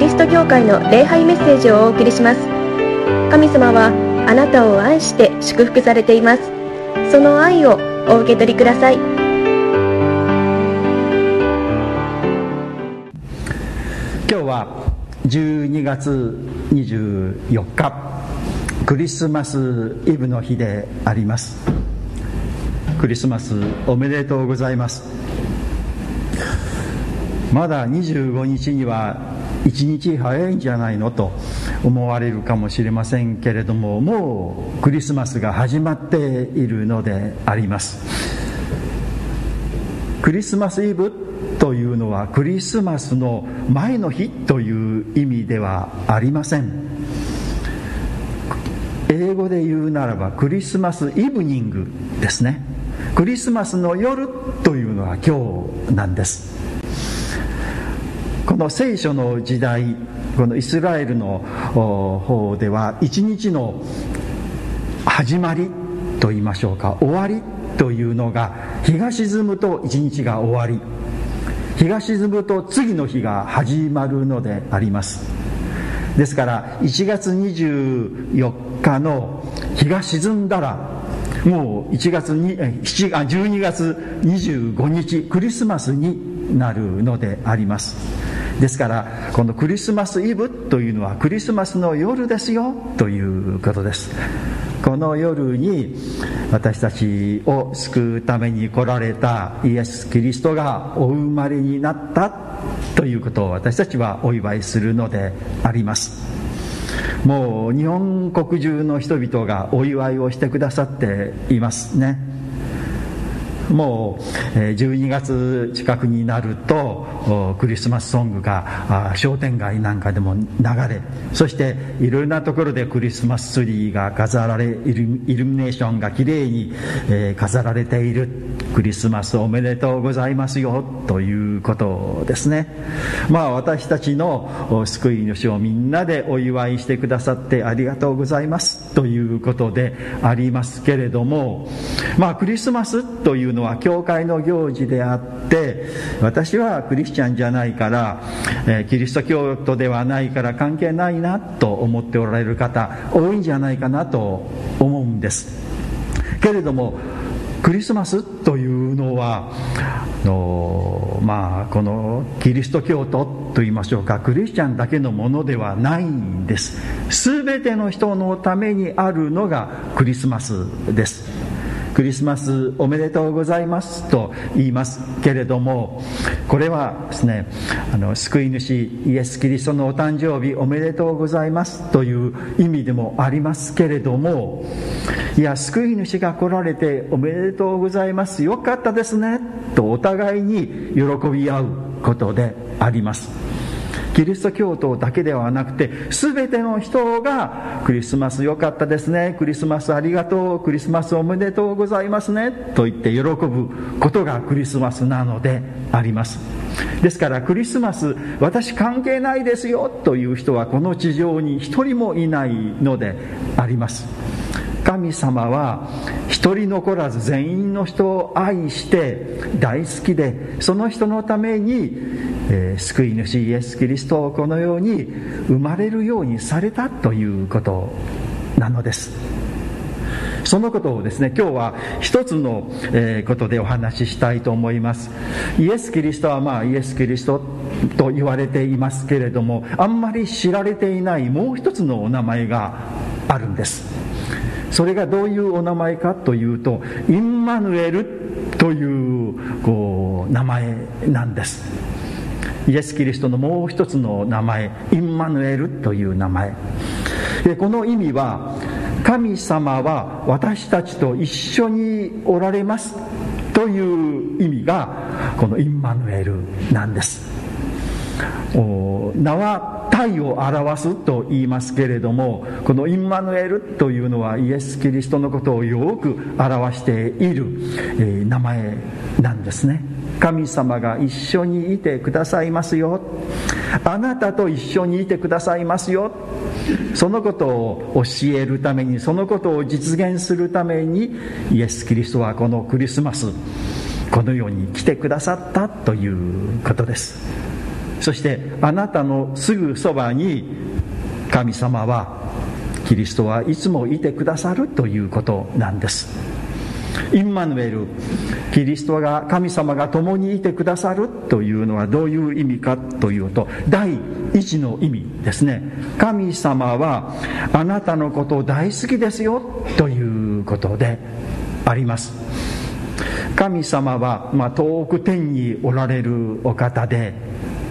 リスト教会の礼拝メッセージをお送りします。神様はあなたを愛して祝福されています。その愛をお受け取りください。今日は12月24日クリスマスイブの日であります。クリスマスおめでとうございます。まだ25日には1日早いんじゃないのと思われるかもしれませんけれどももうクリスマスが始まっているのであります。クリスマスイブというのはクリスマスの前の日という意味ではありません。英語で言うならばクリスマスイブニングですね。クリスマスの夜というのは今日なんです。この聖書の時代このイスラエルの方では一日の始まりと言いましょうか終わりというのが日が沈むと一日が終わり日が沈むと次の日が始まるのであります。ですから1月24日の日が沈んだらもう1月に7あ12月25日クリスマスになるのであります。ですからこのクリスマスイブというのはクリスマスの夜ですよということです。この夜に私たちを救うために来られたイエス・キリストがお生まれになったということを私たちはお祝いするのであります。もう日本国中の人々がお祝いをしてくださっていますね。もう12月近くになるとクリスマスソングが商店街なんかでも流れそしていろいろなところでクリスマスツリーが飾られイルミネーションがきれいに飾られている。クリスマスおめでとうございますよということですね。まあ私たちの救い主をみんなでお祝いしてくださってありがとうございますということでありますけれどもまあクリスマスというのは教会の行事であって私はクリスチャンじゃないから、えー、キリスト教徒ではないから関係ないなと思っておられる方多いんじゃないかなと思うんです。けれどもクリスマスというのはのまあこのキリスト教徒といいましょうかクリスチャンだけのものではないんです。全ての人のためにあるのがクリスマスです。クリスマスおめでとうございますと言いますけれどもこれはですねあの救い主イエス・キリストのお誕生日おめでとうございますという意味でもありますけれどもいや救い主が来られておめでとうございますよかったですねとお互いに喜び合うことであります。キリスト教徒だけではなくて全ての人がクリスマス良かったですね。クリスマスありがとう。クリスマスおめでとうございますね。と言って喜ぶことがクリスマスなのであります。ですからクリスマス私関係ないですよ。という人はこの地上に一人もいないのであります。神様は一人残らず全員の人を愛して大好きでその人のために、えー、救い主イエス・キリストをこのように生まれるようにされたということなのです。そのことをですね今日は一つの、えー、ことでお話ししたいと思います。イエス・キリストはまあイエス・キリストと言われていますけれどもあんまり知られていないもう一つのお名前があるんです。それがどういうお名前かというとインマヌエルというこう名前なんです。イエス・キリストのもう一つの名前インマヌエルという名前。この意味は神様は私たちと一緒におられますという意味がこのインマヌエルなんです。名は体を表すと言いますけれどもこのインマヌエルというのはイエス・キリストのことをよく表している、名前なんですね。神様が一緒にいてくださいますよ。あなたと一緒にいてくださいますよ。そのことを教えるためにそのことを実現するためにイエス・キリストはこのクリスマスこのように来てくださったということです。そしてあなたのすぐそばに神様はキリストはいつもいてくださるということなんです。インマヌエルキリストが神様が共にいてくださるというのはどういう意味かというと第一の意味ですね。神様はあなたのことを大好きですよということであります。神様は、まあ、遠く天におられるお方で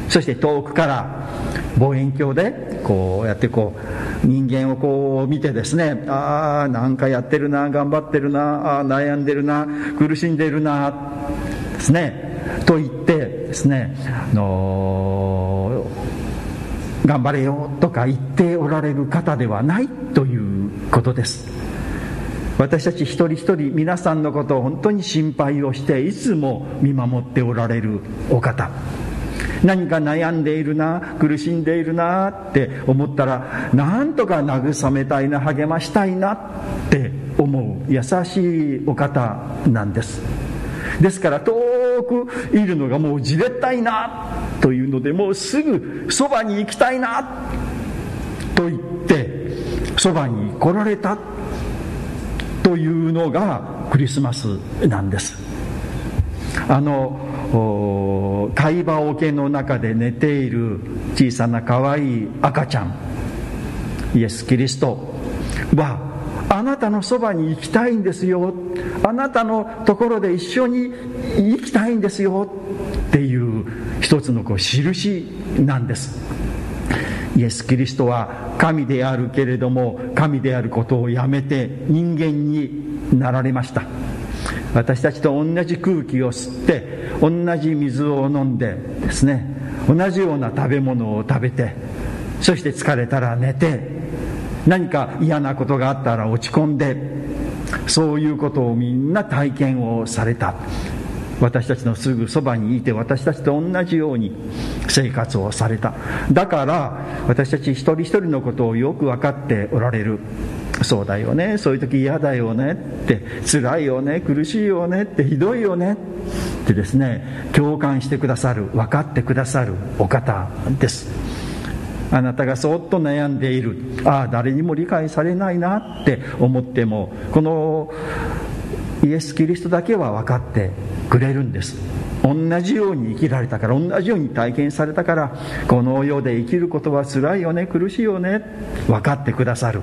そして遠くから望遠鏡でこうやってこう人間をこう見てですねああなんかやってるな頑張ってるなあ悩んでるな苦しんでるなですね。と言ってですね、あの、頑張れよとか言っておられる方ではないということです。私たち一人一人皆さんのことを本当に心配をしていつも見守っておられるお方。何か悩んでいるな苦しんでいるなって思ったらなんとか慰めたいな励ましたいなって思う優しいお方なんです。ですから遠くいるのがもうじれったいなというのでもうすぐそばに行きたいなと言ってそばに来られたというのがクリスマスなんです。あの貝羽桶の中で寝ている小さな可愛い赤ちゃん。イエス・キリストはあなたのそばに行きたいんですよ。あなたのところで一緒に生きたいんですよ。っていう一つのこう印なんです。イエス・キリストは神であるけれども神であることをやめて人間になられました。私たちと同じ空気を吸って同じ水を飲んでですね同じような食べ物を食べてそして疲れたら寝て何か嫌なことがあったら落ち込んでそういうことをみんな体験をされた。私たちのすぐそばにいて私たちと同じように生活をされた。だから私たち一人一人のことをよく分かっておられる。そうだよね。そういう時嫌だよね。って辛いよね。苦しいよね。ってひどいよね。ってですね共感してくださる。分かってくださる。お方です。あなたがそっと悩んでいる。ああ誰にも理解されないなって思ってもこのイエス・キリストだけは分かってくれるんです。同じように生きられたから同じように体験されたからこの世で生きることは辛いよね苦しいよね分かってくださる。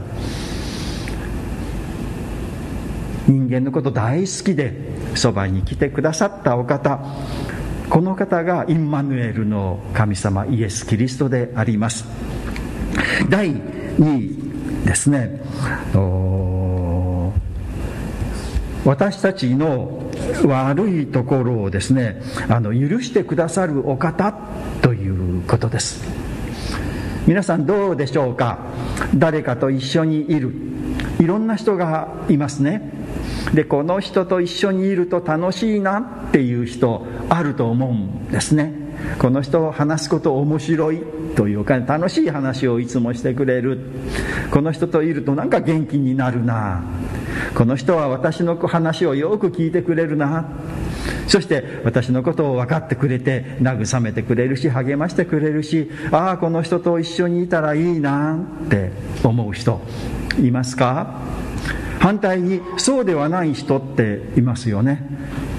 人間のこと大好きでそばに来てくださったお方この方がインマヌエルの神様イエス・キリストであります。第2位ですね。私たちの悪いところをですねあの許してくださるお方ということです。皆さんどうでしょうか？誰かと一緒にいる。いろんな人がいますね。でこの人と一緒にいると楽しいなっていう人あると思うんですね。この人を話すこと面白いというか楽しい話をいつもしてくれる。この人といるとなんか元気になるな。この人は私の話をよく聞いてくれるな。そして私のことを分かってくれて慰めてくれるし励ましてくれるしああこの人と一緒にいたらいいなって思う人いますか？反対にそうではない人っていますよね。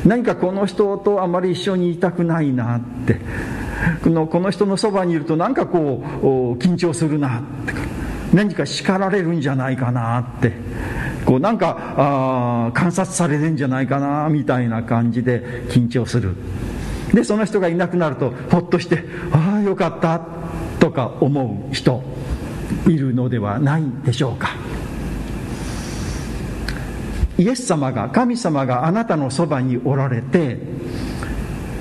何かこの人とあまり一緒にいたくないなって。このこの人のそばにいると何かこう緊張するなって。何か叱られるんじゃないかなって。こうなんかあ観察されるんじゃないかなみたいな感じで緊張する。でその人がいなくなるとほっとしてああよかったとか思う人いるのではないでしょうか。イエス様が神様があなたのそばにおられて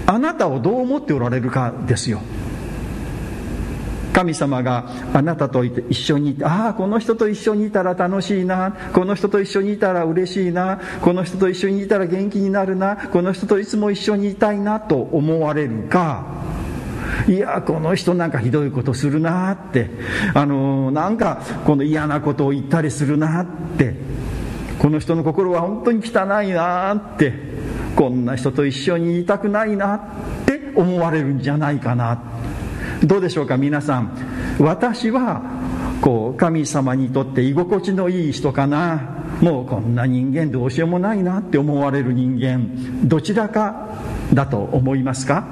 あなたをどう思っておられるかですよ。神様があなたと一緒にいてああこの人と一緒にいたら楽しいな。この人と一緒にいたら嬉しいな。この人と一緒にいたら元気になるな。この人といつも一緒にいたいなと思われるかいやこの人なんかひどいことするなってあのなんかこの嫌なことを言ったりするなってこの人の心は本当に汚いなってこんな人と一緒にいたくないなって思われるんじゃないかなってどうでしょうか皆さん。私はこう神様にとって居心地のいい人かな。もうこんな人間どうしようもないなって思われる人間。どちらかだと思いますか？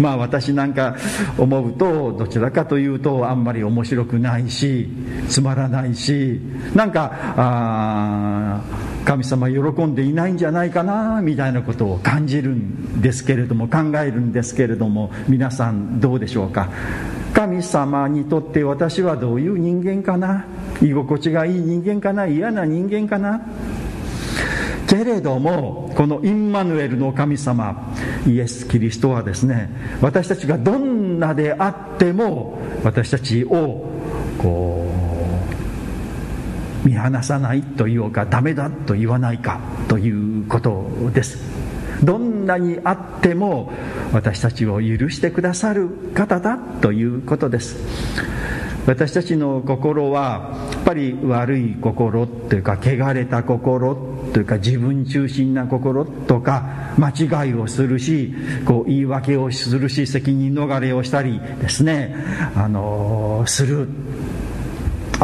まあ私なんか思うとどちらかというとあんまり面白くないしつまらないしなんかあ神様喜んでいないんじゃないかなみたいなことを感じるんですけれども考えるんですけれども皆さんどうでしょうか？神様にとって私はどういう人間かな？居心地がいい人間かな？嫌な人間かな？けれどもこのインマヌエルの神様イエス・キリストはですね私たちがどんなであっても私たちをこう見放さないというかダメだと言わないかということです。どんなにあっても私たちを許してくださる方だということです。私たちの心はやっぱり悪い心というか汚れた心というか自分中心な心とか間違いをするしこう言い訳をするし責任逃れをしたりですねあのする。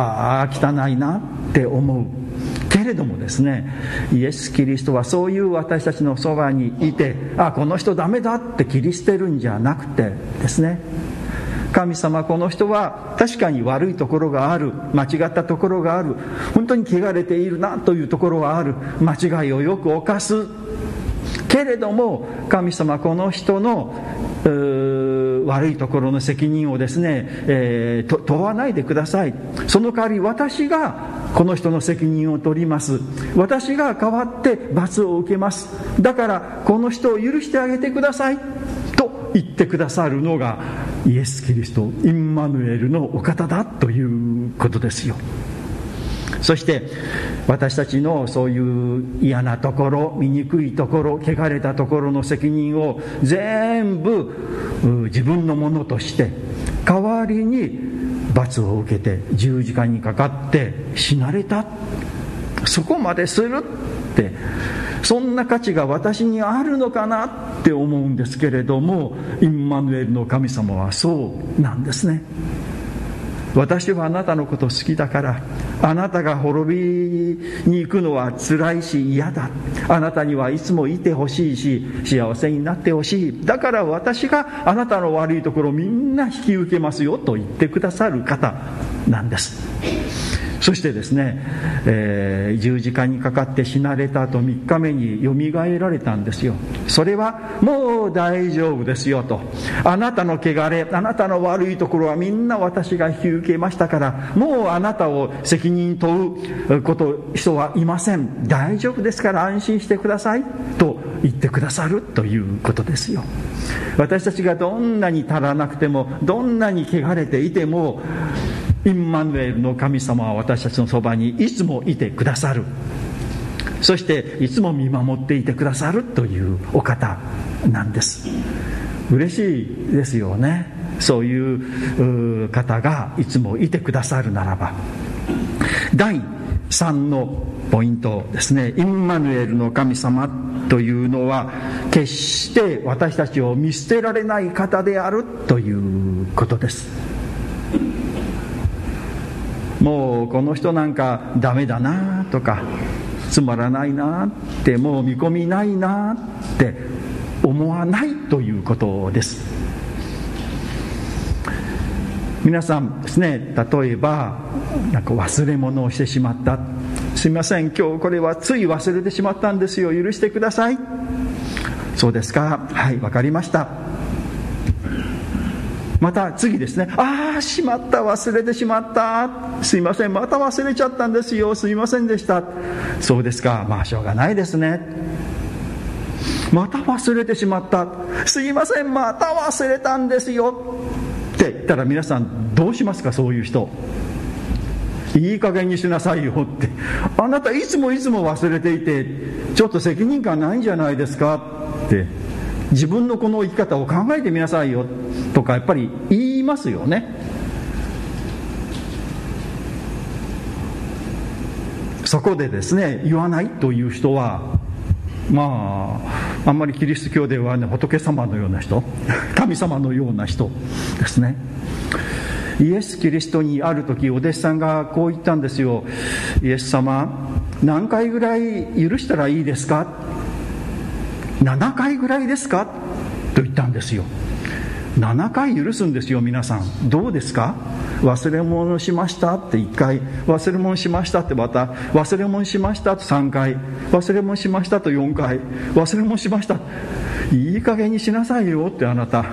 ああ汚いなって思うけれどもですねイエス・キリストはそういう私たちのそばにいてあこの人ダメだって切り捨てるんじゃなくてですね。神様この人は確かに悪いところがある間違ったところがある本当に汚れているなというところはある間違いをよく犯すけれども神様この人の悪いところの責任をですね、えー、問わないでください。その代わり私がこの人の責任を取ります。私が代わって罰を受けます。だからこの人を許してあげてください。と言ってくださるのがイエス・キリストインマヌエルのお方だということですよ。そして私たちのそういう嫌なところ醜いところ汚れたところの責任を全部自分のものとして代わりに罰を受けて十字架にかかって死なれた。そこまでするって。そんな価値が私にあるのかなって思うんですけれどもインマヌエルの神様はそうなんですね。私はあなたのこと好きだからあなたが滅びに行くのは辛いし嫌だ。あなたにはいつもいてほしいし幸せになってほしい。だから私があなたの悪いところみんな引き受けますよと言ってくださる方なんです。そしてですね、えー、十字架にかかって死なれた後3日目によみがえられたんですよ。それはもう大丈夫ですよと。あなたの汚れあなたの悪いところはみんな私が引き受けましたからもうあなたを責任問うこと人はいません。大丈夫ですから安心してください。と言ってくださるということですよ。私たちがどんなに足らなくてもどんなに汚れていてもインマヌエルの神様は私たちのそばにいつもいてくださる。そしていつも見守っていてくださるというお方なんです。嬉しいですよね。そういう方がいつもいてくださるならば。第3のポイントですね。インマヌエルの神様というのは決して私たちを見捨てられない方であるということです。もうこの人なんかダメだなとかつまらないなってもう見込みないなって思わないということです。皆さんですね例えばなんか忘れ物をしてしまった。すみません今日これはつい忘れてしまったんですよ。許してください。そうですか。はい分かりました。また次ですね。ああしまった忘れてしまった。すいませんまた忘れちゃったんですよ。すいませんでした。そうですか。まあしょうがないですね。また忘れてしまった。すいませんまた忘れたんですよ。って言ったら皆さんどうしますかそういう人。いい加減にしなさいよ。って。あなたいつもいつも忘れていてちょっと責任感ないんじゃないですか。って。自分のこの生き方を考えてみなさいよとかやっぱり言いますよね。そこでですね言わないという人はまああんまりキリスト教ではね仏様のような人神様のような人ですね。イエス・キリストにある時お弟子さんがこう言ったんですよ。イエス様何回ぐらい許したらいいですか？7回ぐらいですか？と言ったんですよ。7回許すんですよ皆さん。どうですか？忘れ物しました？って1回。忘れ物しました？ってまた。忘れ物しました？と3回。忘れ物しました？と4回。忘れ物しました？いい加減にしなさいよ？ってあなた。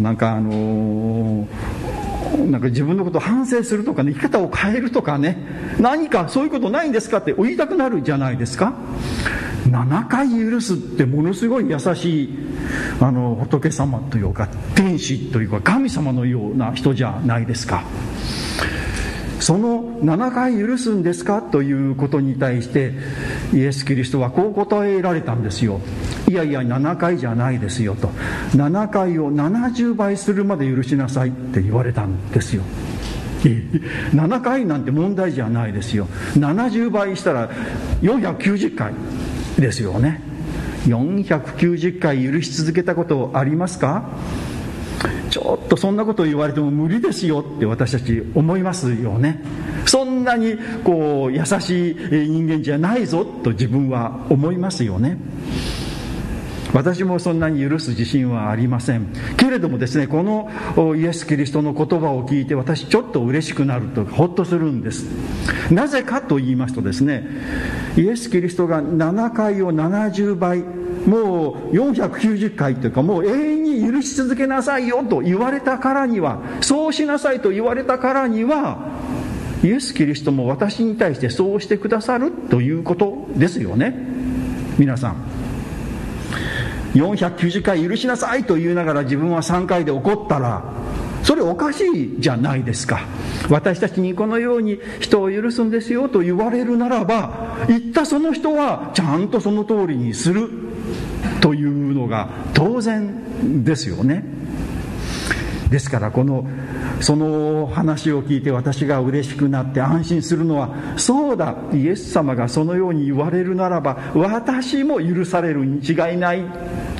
なんかあのー、なんか自分のことを反省するとかね生き方を変えるとかね。何かそういうことないんですか？って言いたくなるじゃないですか。7回許すってものすごい優しいあの仏様というか天使というか神様のような人じゃないですか。その7回許すんですかということに対してイエス・キリストはこう答えられたんですよ。いやいや7回じゃないですよと。7回を70倍するまで許しなさいって言われたんですよ。7回なんて問題じゃないですよ。70倍したら490回。ですよね。490回許し続けたことありますか？ちょっとそんなこと言われても無理ですよって私たち思いますよね。そんなにこう優しい人間じゃないぞと自分は思いますよね。私もそんなに許す自信はありません。けれどもですねこのイエス・キリストの言葉を聞いて私ちょっと嬉しくなるとほっとするんです。なぜかと言いますとですねイエス・キリストが7回を70倍もう490回というかもう永遠に許し続けなさいよと言われたからにはそうしなさいと言われたからにはイエス・キリストも私に対してそうしてくださるということですよね。皆さん。490回許しなさいと言いながら自分は3回で怒ったらそれおかしいじゃないですか。私たちにこのように人を許すんですよと言われるならば言ったその人はちゃんとその通りにするというのが当然ですよね。ですからこのその話を聞いて私が嬉しくなって安心するのはそうだイエス様がそのように言われるならば私も許されるに違いない。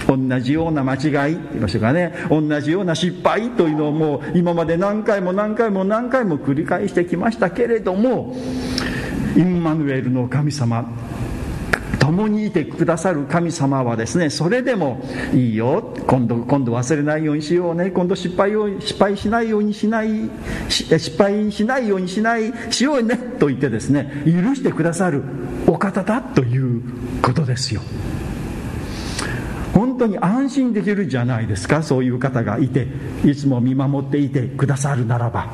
同じような間違い言いましょうかね。同じような失敗というのをもう今まで何回も何回も何回も繰り返してきましたけれどもインマヌエルの神様共にいてくださる神様はですねそれでもいいよ。今度今度忘れないようにしようね。今度失敗を失敗しないようにしない失敗しないようにしないしようね。と言ってですね許してくださるお方だということですよ。本当に安心できるじゃないですかそういう方がいていつも見守っていてくださるならば。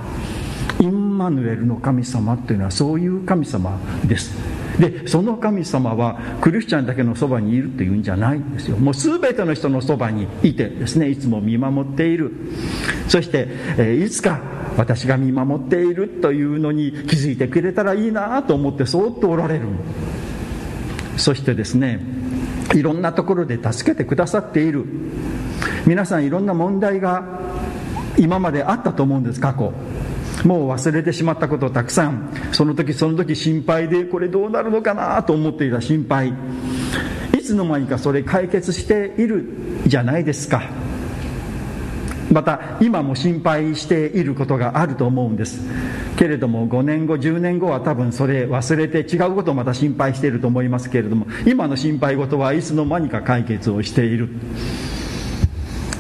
インマヌエルの神様っていうのはそういう神様です。でその神様はクリスチャンだけのそばにいるっていうんじゃないんですよ。もう全ての人のそばにいてですねいつも見守っている。そして、え、いつか私が見守っているというのに気づいてくれたらいいなと思ってそっとおられる。そしてですねいろんなところで助けてくださっている。皆さんいろんな問題が今まであったと思うんです過去。もう忘れてしまったことたくさん。その時その時心配でこれどうなるのかなと思っていた心配。いつの間にかそれ解決しているじゃないですか。また今も心配していることがあると思うんです。けれども5年後10年後は多分それ忘れて違うことをまた心配していると思いますけれども今の心配事はいつの間にか解決をしている。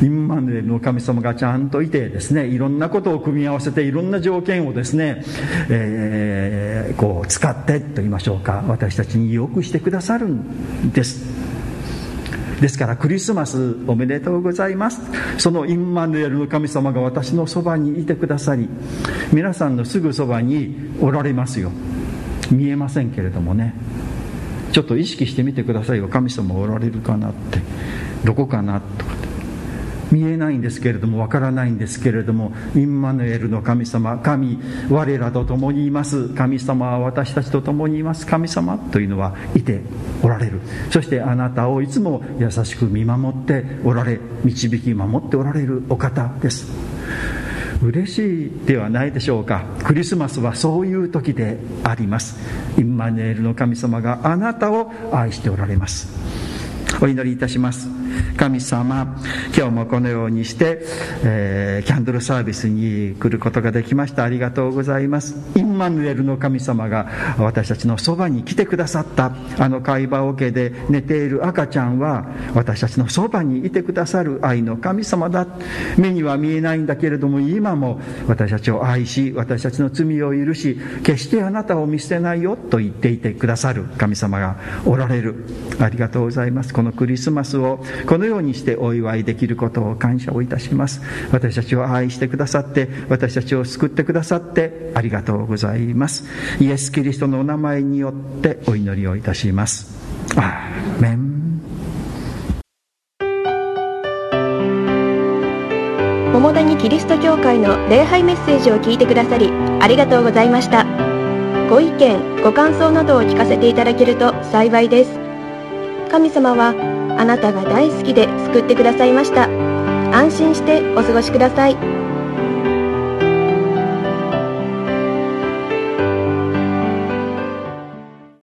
インマヌエルの神様がちゃんといてですねいろんなことを組み合わせていろんな条件をですね、えー、こう使ってと言いましょうか私たちによくしてくださるんです。ですからクリスマスおめでとうございます。そのインマヌエルの神様が私のそばにいてくださり皆さんのすぐそばにおられますよ。見えませんけれどもね。ちょっと意識してみてくださいよ。神様おられるかなって。どこかなと。か見えないんですけれどもわからないんですけれどもインマヌエルの神様神我らと共にいます。神様は私たちと共にいます。神様というのはいておられる。そしてあなたをいつも優しく見守っておられ導き守っておられるお方です。嬉しいではないでしょうか。クリスマスはそういう時であります。インマヌエルの神様があなたを愛しておられます。お祈りいたします。神様今日もこのようにして、えー、キャンドルサービスに来ることができました。ありがとうございます。インマヌエルの神様が私たちのそばに来てくださった。あの会話桶で寝ている赤ちゃんは私たちのそばにいてくださる。愛の神様だ。目には見えないんだけれども今も私たちを愛し私たちの罪を許し決してあなたを見捨てないよと言っていてくださる神様がおられる。ありがとうございます。このクリスマスをこのようにしてお祝いできることを感謝をいたします。私たちを愛してくださって私たちを救ってくださってありがとうございます。イエス・キリストのお名前によってお祈りをいたします。アーメン。桃谷キリスト教会の礼拝メッセージを聞いてくださりありがとうございました。ご意見ご感想などを聞かせていただけると幸いです。神様はあなたが大好きで救ってくださいました安心してお過ごしください。